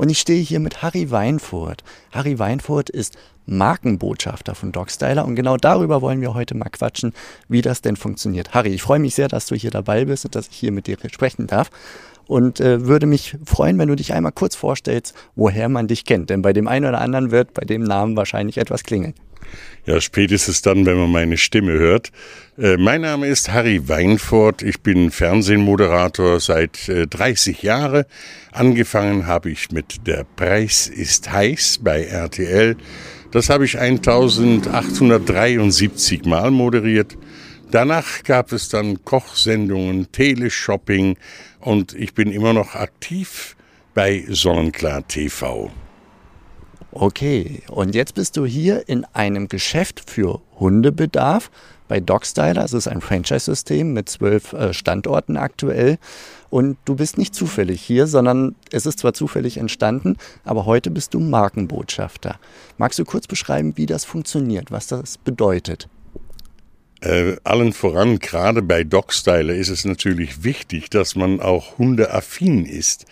Und ich stehe hier mit Harry Weinfurt. Harry Weinfurt ist Markenbotschafter von Dogstyler und genau darüber wollen wir heute mal quatschen, wie das denn funktioniert. Harry, ich freue mich sehr, dass du hier dabei bist und dass ich hier mit dir sprechen darf und äh, würde mich freuen, wenn du dich einmal kurz vorstellst, woher man dich kennt. Denn bei dem einen oder anderen wird bei dem Namen wahrscheinlich etwas klingeln. Ja, spätestens dann, wenn man meine Stimme hört. Äh, mein Name ist Harry Weinfurt. Ich bin Fernsehmoderator seit äh, 30 Jahren. Angefangen habe ich mit Der Preis ist heiß bei RTL. Das habe ich 1873 Mal moderiert. Danach gab es dann Kochsendungen, Teleshopping und ich bin immer noch aktiv bei Sonnenklar TV. Okay, und jetzt bist du hier in einem Geschäft für Hundebedarf bei Dogstyler. Es ist ein Franchise-System mit zwölf äh, Standorten aktuell. Und du bist nicht zufällig hier, sondern es ist zwar zufällig entstanden, aber heute bist du Markenbotschafter. Magst du kurz beschreiben, wie das funktioniert, was das bedeutet? Äh, allen voran, gerade bei Dogstyler, ist es natürlich wichtig, dass man auch hundeaffin ist.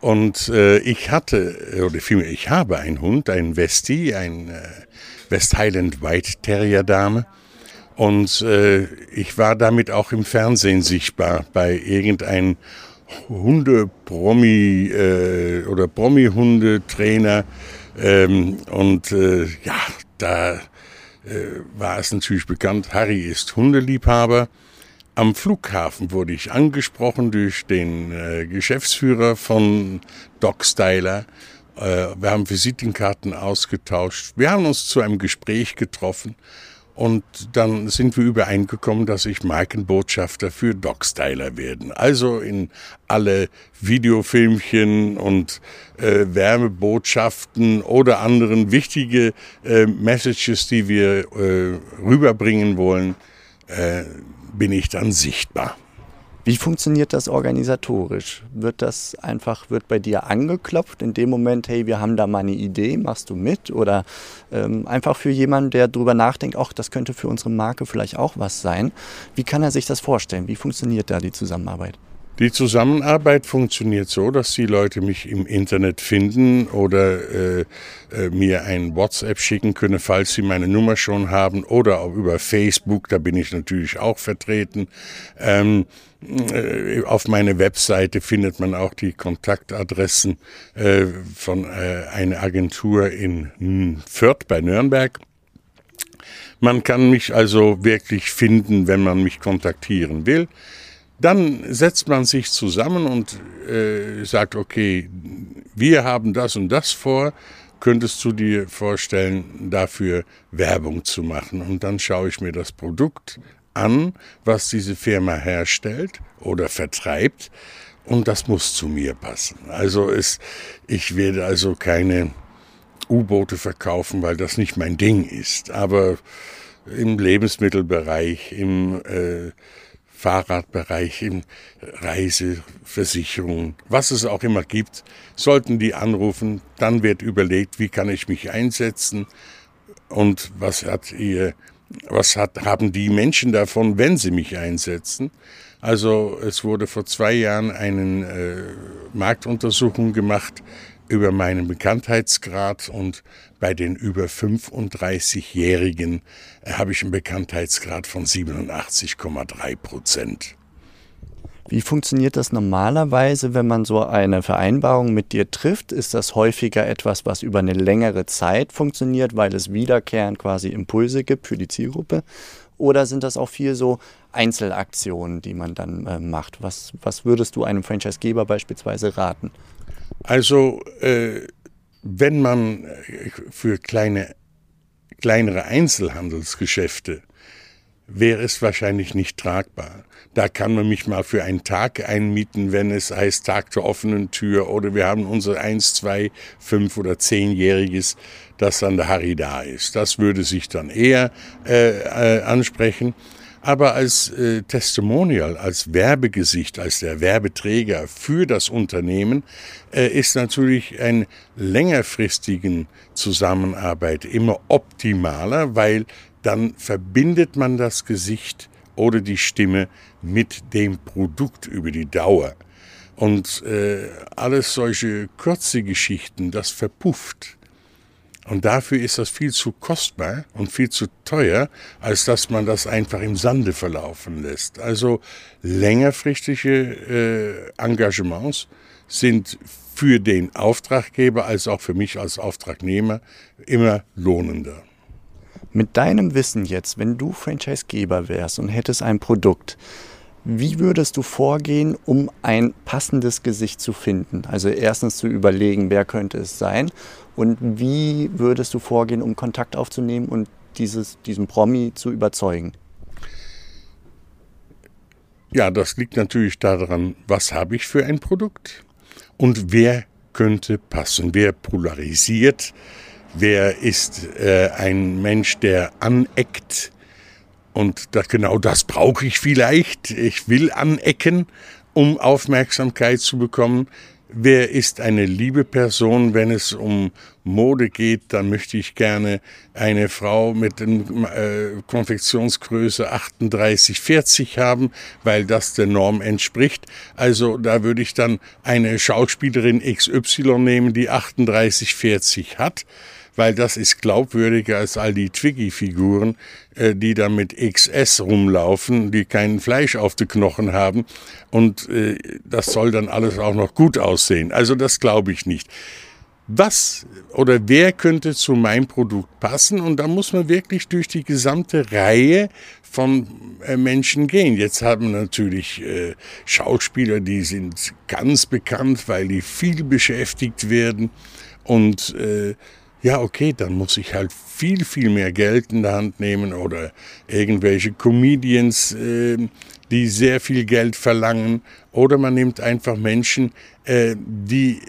Und äh, ich hatte, oder vielmehr, ich habe einen Hund, einen Westie, ein äh, West Highland White Terrier Dame. Und äh, ich war damit auch im Fernsehen sichtbar bei irgendeinem Hunde-Promi äh, oder Promi-Hundetrainer. Ähm, und äh, ja, da äh, war es natürlich bekannt, Harry ist Hundeliebhaber. Am Flughafen wurde ich angesprochen durch den äh, Geschäftsführer von Doc Styler. Äh, wir haben Visitenkarten ausgetauscht. Wir haben uns zu einem Gespräch getroffen und dann sind wir übereingekommen, dass ich Markenbotschafter für Dogstyler werden. Also in alle Videofilmchen und äh, Wärmebotschaften oder anderen wichtige äh, Messages, die wir äh, rüberbringen wollen, äh, bin ich dann sichtbar. Wie funktioniert das organisatorisch? Wird das einfach, wird bei dir angeklopft in dem Moment, hey, wir haben da mal eine Idee, machst du mit? Oder ähm, einfach für jemanden, der darüber nachdenkt, ach, das könnte für unsere Marke vielleicht auch was sein. Wie kann er sich das vorstellen? Wie funktioniert da die Zusammenarbeit? Die Zusammenarbeit funktioniert so, dass die Leute mich im Internet finden oder äh, äh, mir ein WhatsApp schicken können, falls sie meine Nummer schon haben, oder auch über Facebook, da bin ich natürlich auch vertreten. Ähm, äh, auf meiner Webseite findet man auch die Kontaktadressen äh, von äh, einer Agentur in Fürth bei Nürnberg. Man kann mich also wirklich finden, wenn man mich kontaktieren will. Dann setzt man sich zusammen und äh, sagt, okay, wir haben das und das vor, könntest du dir vorstellen, dafür Werbung zu machen? Und dann schaue ich mir das Produkt an, was diese Firma herstellt oder vertreibt, und das muss zu mir passen. Also es, ich werde also keine U-Boote verkaufen, weil das nicht mein Ding ist. Aber im Lebensmittelbereich, im äh, Fahrradbereich, in Reiseversicherungen, was es auch immer gibt, sollten die anrufen. Dann wird überlegt, wie kann ich mich einsetzen und was hat ihr, was hat, haben die Menschen davon, wenn sie mich einsetzen. Also es wurde vor zwei Jahren eine äh, Marktuntersuchung gemacht über meinen Bekanntheitsgrad und bei den über 35-Jährigen äh, habe ich einen Bekanntheitsgrad von 87,3 Prozent. Wie funktioniert das normalerweise, wenn man so eine Vereinbarung mit dir trifft? Ist das häufiger etwas, was über eine längere Zeit funktioniert, weil es wiederkehrend quasi Impulse gibt für die Zielgruppe? Oder sind das auch viel so Einzelaktionen, die man dann äh, macht? Was, was würdest du einem Franchisegeber beispielsweise raten? Also, äh, wenn man äh, für kleine, kleinere Einzelhandelsgeschäfte wäre es wahrscheinlich nicht tragbar. Da kann man mich mal für einen Tag einmieten, wenn es heißt Tag der offenen Tür oder wir haben unser 1, 2, 5 oder 10-jähriges, das dann der Harry da ist. Das würde sich dann eher äh, äh, ansprechen. Aber als äh, Testimonial, als Werbegesicht, als der Werbeträger für das Unternehmen äh, ist natürlich eine längerfristigen Zusammenarbeit immer optimaler, weil dann verbindet man das Gesicht oder die Stimme mit dem Produkt über die Dauer. Und äh, alles solche kurze Geschichten, das verpufft. Und dafür ist das viel zu kostbar und viel zu teuer, als dass man das einfach im Sande verlaufen lässt. Also längerfristige äh, Engagements sind für den Auftraggeber als auch für mich als Auftragnehmer immer lohnender. Mit deinem Wissen jetzt, wenn du Franchisegeber wärst und hättest ein Produkt, wie würdest du vorgehen, um ein passendes Gesicht zu finden? Also erstens zu überlegen, wer könnte es sein und wie würdest du vorgehen, um Kontakt aufzunehmen und dieses, diesen Promi zu überzeugen? Ja, das liegt natürlich daran, was habe ich für ein Produkt und wer könnte passen, wer polarisiert, wer ist äh, ein Mensch, der aneckt. Und das, genau das brauche ich vielleicht. Ich will anecken, um Aufmerksamkeit zu bekommen. Wer ist eine liebe Person, wenn es um Mode geht, dann möchte ich gerne eine Frau mit äh, Konfektionsgröße 38, 40 haben, weil das der Norm entspricht. Also da würde ich dann eine Schauspielerin XY nehmen, die 38, 40 hat weil das ist glaubwürdiger als all die Twiggy-Figuren, äh, die da mit XS rumlaufen, die kein Fleisch auf den Knochen haben. Und äh, das soll dann alles auch noch gut aussehen. Also das glaube ich nicht. Was oder wer könnte zu meinem Produkt passen? Und da muss man wirklich durch die gesamte Reihe von äh, Menschen gehen. Jetzt haben natürlich äh, Schauspieler, die sind ganz bekannt, weil die viel beschäftigt werden und äh, ja, okay, dann muss ich halt viel, viel mehr Geld in der Hand nehmen oder irgendwelche Comedians, äh, die sehr viel Geld verlangen. Oder man nimmt einfach Menschen, äh, die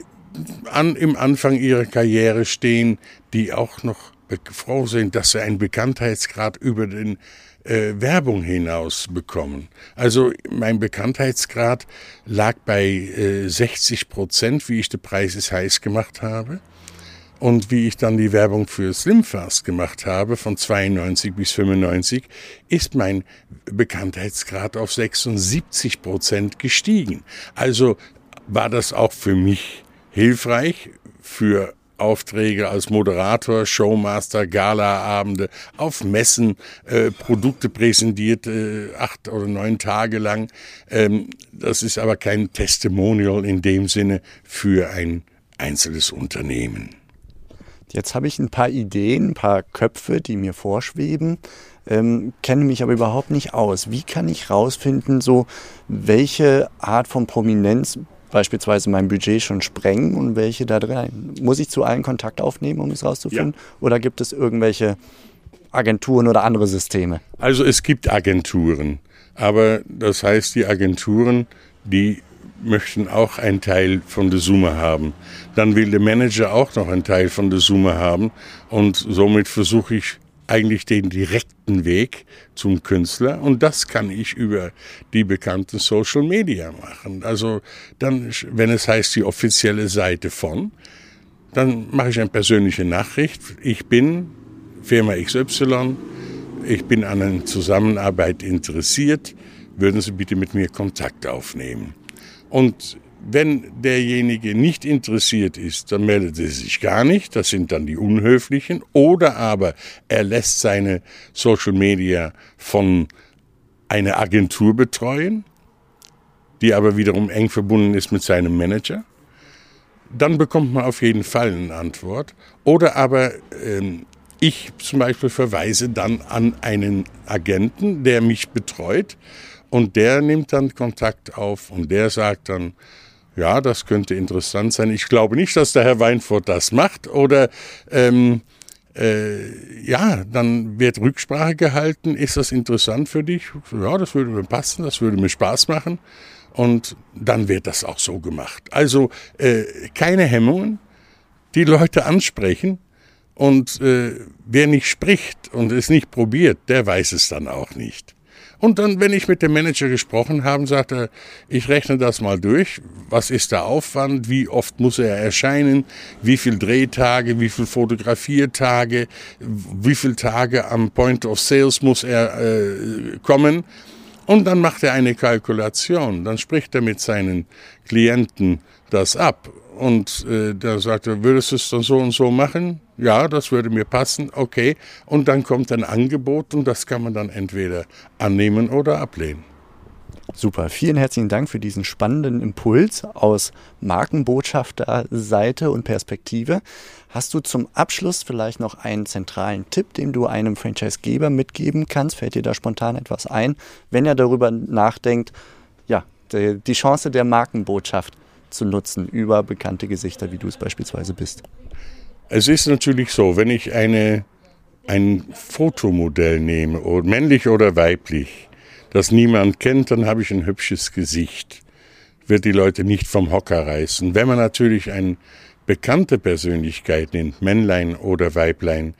an, im Anfang ihrer Karriere stehen, die auch noch froh sind, dass sie einen Bekanntheitsgrad über den äh, Werbung hinaus bekommen. Also mein Bekanntheitsgrad lag bei äh, 60 Prozent, wie ich den Preis ist heiß gemacht habe. Und wie ich dann die Werbung für Slimfast gemacht habe, von 92 bis 95, ist mein Bekanntheitsgrad auf 76 Prozent gestiegen. Also war das auch für mich hilfreich für Aufträge als Moderator, Showmaster, Galaabende, auf Messen, äh, Produkte präsentiert, äh, acht oder neun Tage lang. Ähm, das ist aber kein Testimonial in dem Sinne für ein einzelnes Unternehmen. Jetzt habe ich ein paar Ideen, ein paar Köpfe, die mir vorschweben, ähm, kenne mich aber überhaupt nicht aus. Wie kann ich rausfinden, so welche Art von Prominenz beispielsweise mein Budget schon sprengen und welche da drin? Muss ich zu allen Kontakt aufnehmen, um es rauszufinden? Ja. Oder gibt es irgendwelche Agenturen oder andere Systeme? Also es gibt Agenturen, aber das heißt, die Agenturen, die möchten auch einen Teil von der Summe haben. Dann will der Manager auch noch einen Teil von der Summe haben und somit versuche ich eigentlich den direkten Weg zum Künstler und das kann ich über die bekannten Social Media machen. Also dann, wenn es heißt die offizielle Seite von, dann mache ich eine persönliche Nachricht. Ich bin Firma XY, ich bin an einer Zusammenarbeit interessiert, würden Sie bitte mit mir Kontakt aufnehmen. Und wenn derjenige nicht interessiert ist, dann meldet er sich gar nicht. Das sind dann die Unhöflichen. Oder aber er lässt seine Social Media von einer Agentur betreuen, die aber wiederum eng verbunden ist mit seinem Manager. Dann bekommt man auf jeden Fall eine Antwort. Oder aber ähm, ich zum Beispiel verweise dann an einen Agenten, der mich betreut und der nimmt dann Kontakt auf und der sagt dann, ja, das könnte interessant sein. Ich glaube nicht, dass der Herr Weinfurt das macht oder ähm, äh, ja, dann wird Rücksprache gehalten. Ist das interessant für dich? Ja, das würde mir passen, das würde mir Spaß machen. Und dann wird das auch so gemacht. Also äh, keine Hemmungen, die Leute ansprechen. Und äh, wer nicht spricht und es nicht probiert, der weiß es dann auch nicht. Und dann, wenn ich mit dem Manager gesprochen habe, sagt er, ich rechne das mal durch. Was ist der Aufwand? Wie oft muss er erscheinen? Wie viel Drehtage? Wie viel Fotografiertage? Wie viele Tage am Point of Sales muss er äh, kommen? Und dann macht er eine Kalkulation. Dann spricht er mit seinen Klienten das ab. Und äh, da sagt er, würdest du es dann so und so machen? Ja, das würde mir passen, okay. Und dann kommt ein Angebot und das kann man dann entweder annehmen oder ablehnen. Super, vielen herzlichen Dank für diesen spannenden Impuls aus Markenbotschafterseite und Perspektive. Hast du zum Abschluss vielleicht noch einen zentralen Tipp, den du einem Franchisegeber mitgeben kannst? Fällt dir da spontan etwas ein, wenn er darüber nachdenkt, ja, die Chance der Markenbotschaft zu nutzen über bekannte Gesichter, wie du es beispielsweise bist? Es ist natürlich so, wenn ich eine, ein Fotomodell nehme, männlich oder weiblich, das niemand kennt, dann habe ich ein hübsches Gesicht. Wird die Leute nicht vom Hocker reißen. Wenn man natürlich eine bekannte Persönlichkeit nimmt, Männlein oder Weiblein,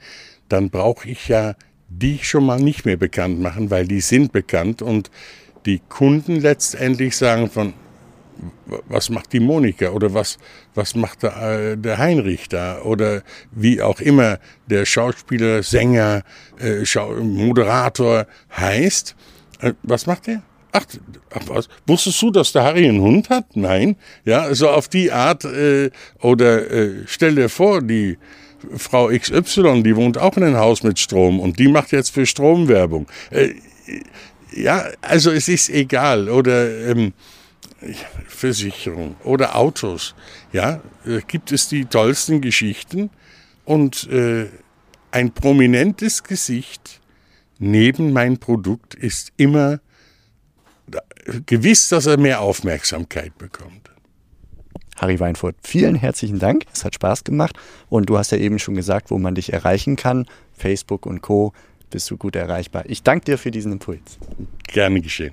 dann brauche ich ja die schon mal nicht mehr bekannt machen, weil die sind bekannt und die Kunden letztendlich sagen von, was macht die Monika oder was, was macht der, äh, der Heinrich da oder wie auch immer der Schauspieler, Sänger, äh, Schau Moderator heißt. Äh, was macht der? Ach, ach, was? Wusstest du, dass der Harry einen Hund hat? Nein. Ja, so auf die Art. Äh, oder äh, stell dir vor, die Frau XY, die wohnt auch in einem Haus mit Strom und die macht jetzt für Strom Werbung. Äh, ja, also es ist egal. Oder ähm, Versicherung oder Autos, ja, äh, gibt es die tollsten Geschichten und äh, ein prominentes Gesicht neben mein Produkt ist immer gewiss, dass er mehr Aufmerksamkeit bekommt. Harry Weinfurt, vielen herzlichen Dank. Es hat Spaß gemacht. Und du hast ja eben schon gesagt, wo man dich erreichen kann. Facebook und Co. bist du gut erreichbar. Ich danke dir für diesen Impuls. Gerne geschehen.